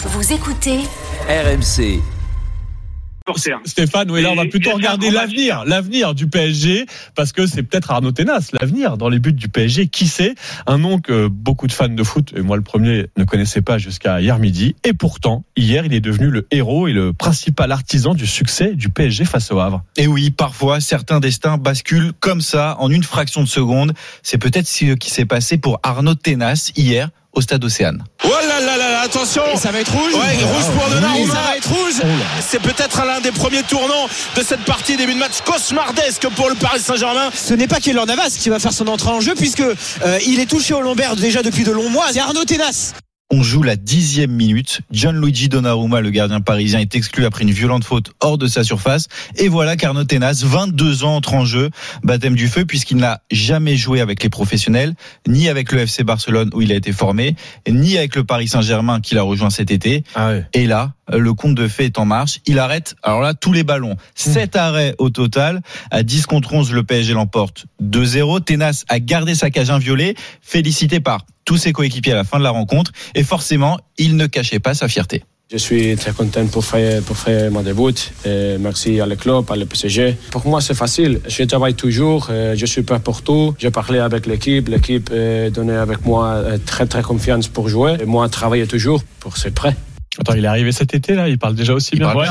Vous écoutez RMC. Stéphane, oui, là, on va plutôt regarder l'avenir, l'avenir du PSG, parce que c'est peut-être Arnaud Tenas, l'avenir dans les buts du PSG. Qui sait? Un nom que beaucoup de fans de foot, et moi le premier, ne connaissaient pas jusqu'à hier midi. Et pourtant, hier, il est devenu le héros et le principal artisan du succès du PSG face au Havre. Et oui, parfois, certains destins basculent comme ça, en une fraction de seconde. C'est peut-être ce qui s'est passé pour Arnaud Tenas hier au stade Océane. Attention Et ça va être rouge Ouais, rouge pour Donnarumma. Ça va être rouge C'est peut-être l'un des premiers tournants de cette partie début de match cauchemardesque pour le Paris Saint-Germain. Ce n'est pas Keylor Navas qui va faire son entrée en jeu puisque euh, il est touché au lombaire déjà depuis de longs mois. C'est Arnaud Tenas. On joue la dixième minute. Gianluigi Donnarumma, le gardien parisien, est exclu après une violente faute hors de sa surface. Et voilà qu'Arnaud Tenas, 22 ans, entre en jeu. Baptême du feu, puisqu'il n'a jamais joué avec les professionnels, ni avec le FC Barcelone où il a été formé, ni avec le Paris Saint-Germain qu'il a rejoint cet été. Et là, le compte de fait est en marche. Il arrête, alors là, tous les ballons. 7 arrêts au total. À 10 contre 11, le PSG l'emporte 2-0. Tenas a gardé sa cage inviolée, félicité par tous ses coéquipiers à la fin de la rencontre. Et forcément, il ne cachait pas sa fierté. Je suis très content pour faire, pour faire mon début. Et merci à le club, à le PSG. Pour moi, c'est facile. Je travaille toujours. Je suis prêt pour tout. J'ai parlé avec l'équipe. L'équipe donnait avec moi euh, très, très confiance pour jouer. Et moi, travailler toujours pour c'est prêt. Attends, il est arrivé cet été, là, il parle déjà aussi Il bien. Ouais.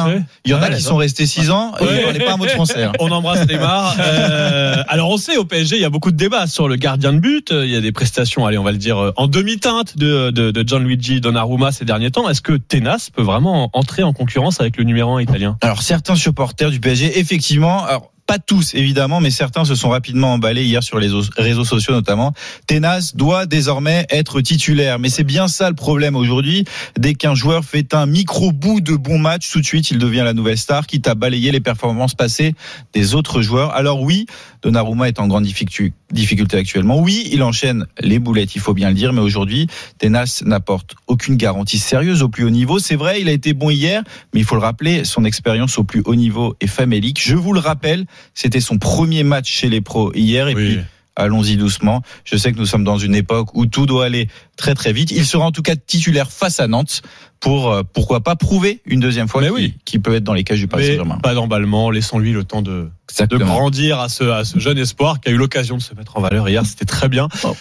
Il y en a Ouais, qui non. sont restés 6 ans et Ouais. il parlait pas un mot de français. hein. On embrasse Neymar. Euh, alors on sait au PSG, il y a beaucoup de débats sur le gardien de but. Il y a des prestations, allez, on va le dire, euh, en demi-teinte de, de, de Gianluigi Donnarumma ces derniers temps. Est-ce que Tenas peut vraiment entrer en concurrence avec le numéro 1 italien? Alors certains supporters du PSG, effectivement, alors pas tous évidemment, mais certains se sont rapidement emballés hier sur les réseaux sociaux notamment. Tenas doit désormais être titulaire, mais c'est bien ça le problème aujourd'hui. Dès qu'un joueur fait un micro bout de bon match, tout de suite il devient la nouvelle star, quitte à balayer les performances passées des autres joueurs. Alors oui, Donnarumma est en grande difficulté difficulté actuellement. Oui, il enchaîne les boulettes, il faut bien le dire, mais aujourd'hui, Tenas n'apporte aucune garantie sérieuse au plus haut niveau. C'est vrai, il a été bon hier, mais il faut le rappeler, son expérience au plus haut niveau est famélique. Je vous le rappelle, c'était son premier match chez les pros hier, et Oui. puis allons-y doucement. Je sais que nous sommes dans une époque où tout doit aller très très vite. Il sera en tout cas titulaire face à Nantes pour, euh, pourquoi pas, prouver une deuxième fois qu'il oui. peut être dans les cages du Paris Saint-Germain. pas d'emballement, laissons-lui le temps de, grandir à ce, à ce jeune espoir qui a eu l'occasion de se mettre en valeur hier. C'était très bien. Oh.